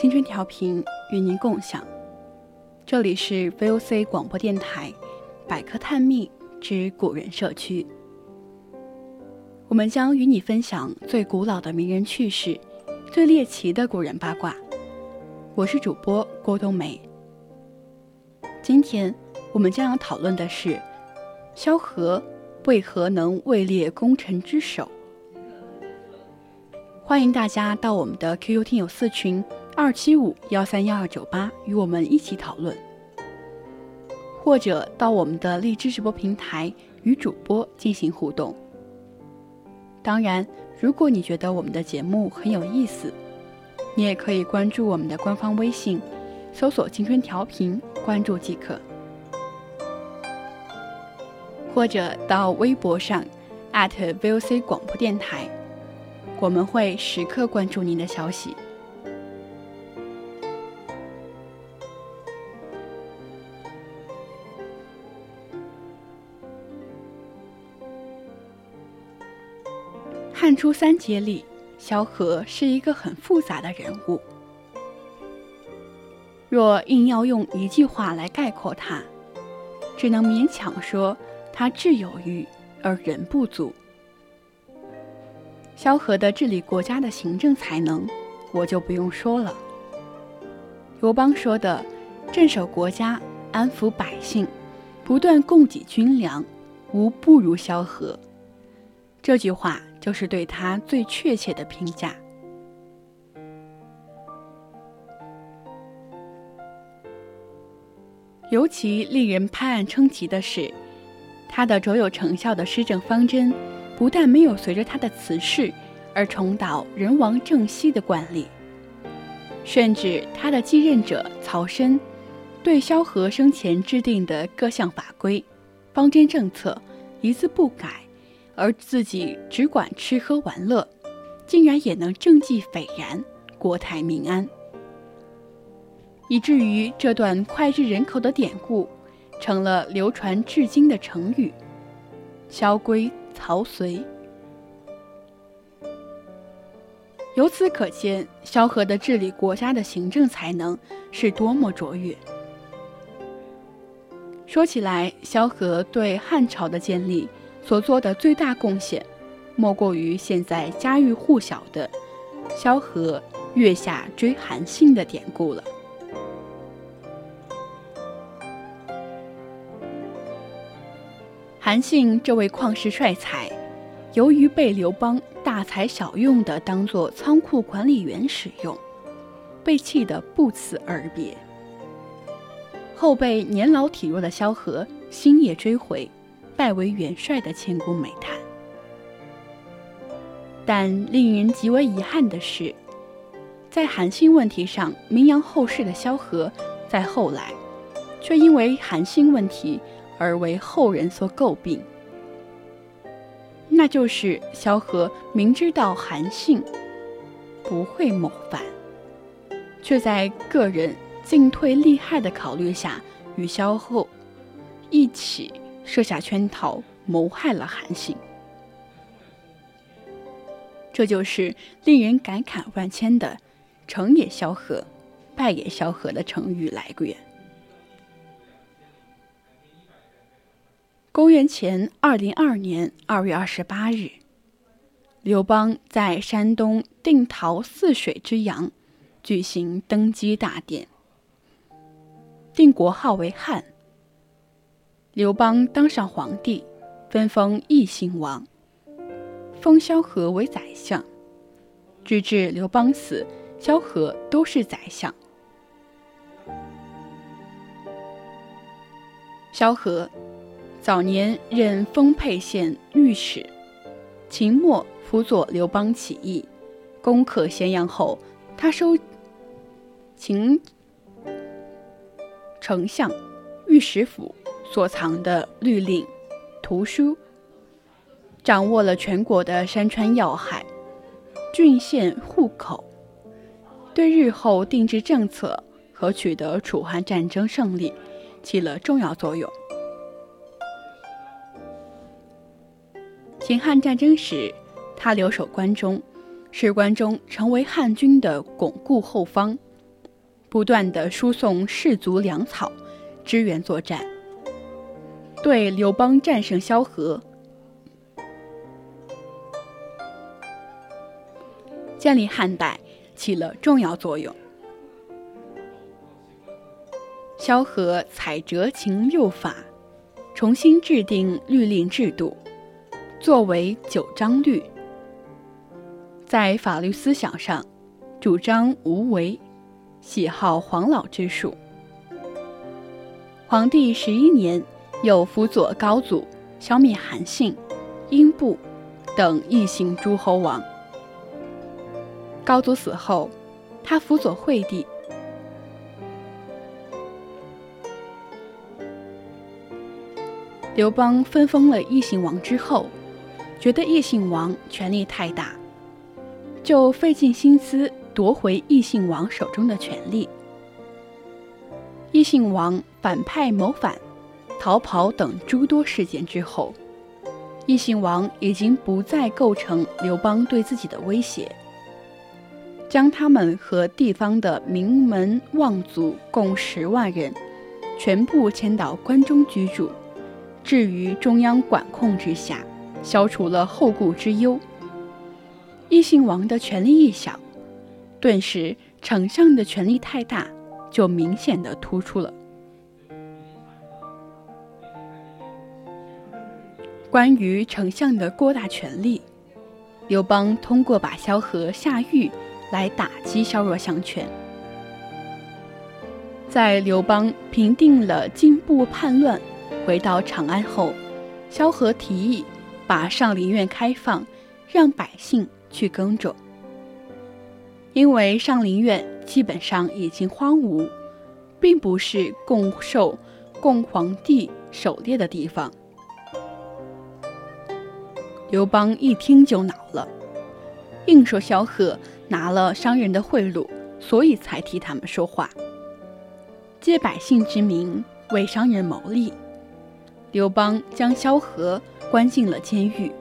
青春调频与您共享，这里是 VOC 广播电台百科探秘之古人社区。我们将与你分享最古老的名人趣事，最猎奇的古人八卦。我是主播郭冬梅。今天我们将要讨论的是萧何为何能位列功臣之首。欢迎大家到我们的 QQ 听友四群。二七五幺三幺二九八，与我们一起讨论，或者到我们的荔枝直播平台与主播进行互动。当然，如果你觉得我们的节目很有意思，你也可以关注我们的官方微信，搜索“青春调频”，关注即可。或者到微博上 @VOC 广播电台，我们会时刻关注您的消息。汉初三杰里，萧何是一个很复杂的人物。若硬要用一句话来概括他，只能勉强说他智有余而人不足。萧何的治理国家的行政才能，我就不用说了。刘邦说的“镇守国家，安抚百姓，不断供给军粮，无不如萧何”，这句话。就是对他最确切的评价。尤其令人拍案称奇的是，他的卓有成效的施政方针，不但没有随着他的辞世而重蹈人亡政息的惯例，甚至他的继任者曹参，对萧何生前制定的各项法规、方针政策一字不改。而自己只管吃喝玩乐，竟然也能政绩斐然，国泰民安，以至于这段脍炙人口的典故，成了流传至今的成语“萧规曹随”。由此可见，萧何的治理国家的行政才能是多么卓越。说起来，萧何对汉朝的建立。所做的最大贡献，莫过于现在家喻户晓的“萧何月下追韩信”的典故了。韩信这位旷世帅才，由于被刘邦大材小用的当做仓库管理员使用，被气得不辞而别。后被年老体弱的萧何星夜追回。拜为元帅的千古美谈，但令人极为遗憾的是，在韩信问题上名扬后世的萧何，在后来却因为韩信问题而为后人所诟病。那就是萧何明知道韩信不会谋反，却在个人进退利害的考虑下，与萧后一起。设下圈套，谋害了韩信，这就是令人感慨万千的“成也萧何，败也萧何”的成语来源。公元前二零二年二月二十八日，刘邦在山东定陶泗水之阳，举行登基大典，定国号为汉。刘邦当上皇帝，分封异姓王，封萧何为宰相。直至刘邦死，萧何都是宰相。萧何早年任丰沛县御史，秦末辅佐刘邦起义，攻克咸阳后，他收秦丞相、御史府所藏的律令、图书，掌握了全国的山川要害、郡县户口，对日后定制政策和取得楚汉战争胜利。起了重要作用。秦汉战争时，他留守关中，使关中成为汉军的巩固后方，不断的输送士卒粮草，支援作战，对刘邦战胜萧何、建立汉代起了重要作用。萧何采折秦六法，重新制定律令制度，作为九章律。在法律思想上，主张无为，喜好黄老之术。皇帝十一年，又辅佐高祖消灭韩信、英布等异姓诸侯王。高祖死后，他辅佐惠帝。刘邦分封了异姓王之后，觉得异姓王权力太大，就费尽心思夺回异姓王手中的权力。异姓王反派谋反、逃跑等诸多事件之后，异姓王已经不再构成刘邦对自己的威胁，将他们和地方的名门望族共十万人，全部迁到关中居住。置于中央管控之下，消除了后顾之忧。异姓王的权力一小，顿时丞相的权力太大，就明显的突出了。关于丞相的过大权力，刘邦通过把萧何下狱来打击削弱相权。在刘邦平定了荆部叛乱。回到长安后，萧何提议把上林苑开放，让百姓去耕种。因为上林苑基本上已经荒芜，并不是供受供皇帝狩猎的地方。刘邦一听就恼了，硬说萧何拿了商人的贿赂，所以才替他们说话，借百姓之名为商人谋利。刘邦将萧何关进了监狱。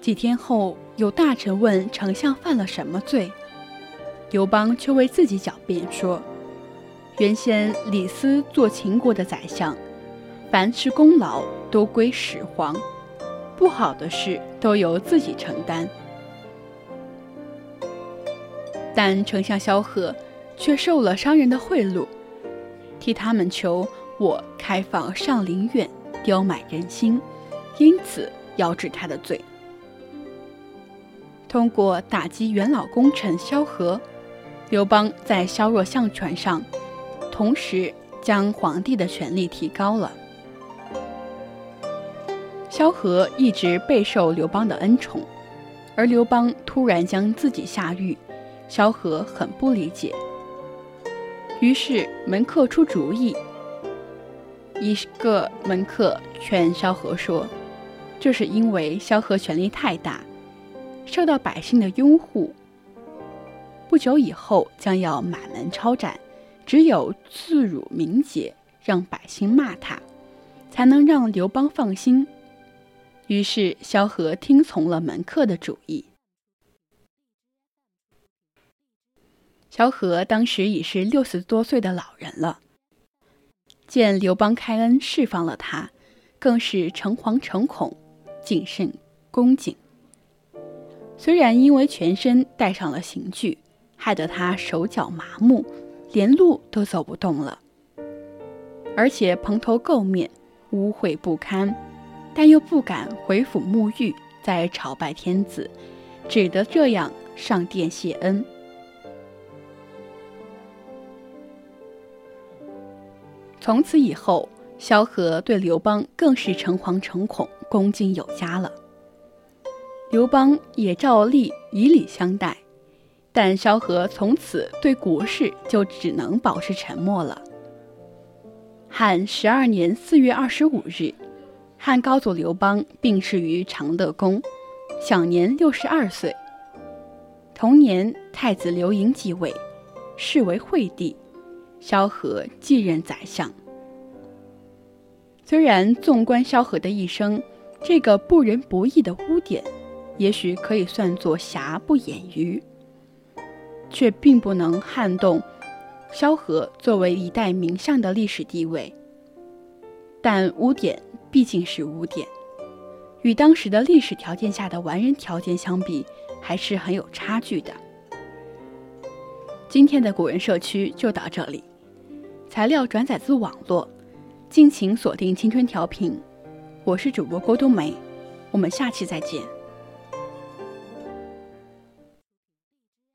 几天后，有大臣问丞相犯了什么罪，刘邦却为自己狡辩说：“原先李斯做秦国的宰相，凡是功劳都归始皇，不好的事都由自己承担。但丞相萧何却受了商人的贿赂，替他们求。”我开放上林苑，刁买人心，因此要治他的罪。通过打击元老功臣萧何，刘邦在削弱相权上，同时将皇帝的权力提高了。萧何一直备受刘邦的恩宠，而刘邦突然将自己下狱，萧何很不理解。于是门客出主意。一个门客劝萧何说：“这是因为萧何权力太大，受到百姓的拥护。不久以后将要满门抄斩，只有自辱名节，让百姓骂他，才能让刘邦放心。”于是萧何听从了门客的主意。萧何当时已是六十多岁的老人了。见刘邦开恩释放了他，更是诚惶诚恐、谨慎恭敬。虽然因为全身带上了刑具，害得他手脚麻木，连路都走不动了。而且蓬头垢面，污秽不堪，但又不敢回府沐浴，再朝拜天子，只得这样上殿谢恩。从此以后，萧何对刘邦更是诚惶诚恐、恭敬有加了。刘邦也照例以礼相待，但萧何从此对国事就只能保持沉默了。汉十二年四月二十五日，汉高祖刘邦病逝于长乐宫，享年六十二岁。同年，太子刘盈继位，是为惠帝。萧何继任宰相。虽然纵观萧何的一生，这个不仁不义的污点，也许可以算作瑕不掩瑜，却并不能撼动萧何作为一代名相的历史地位。但污点毕竟是污点，与当时的历史条件下的完人条件相比，还是很有差距的。今天的古人社区就到这里。材料转载自网络，敬请锁定青春调频，我是主播郭冬梅，我们下期再见。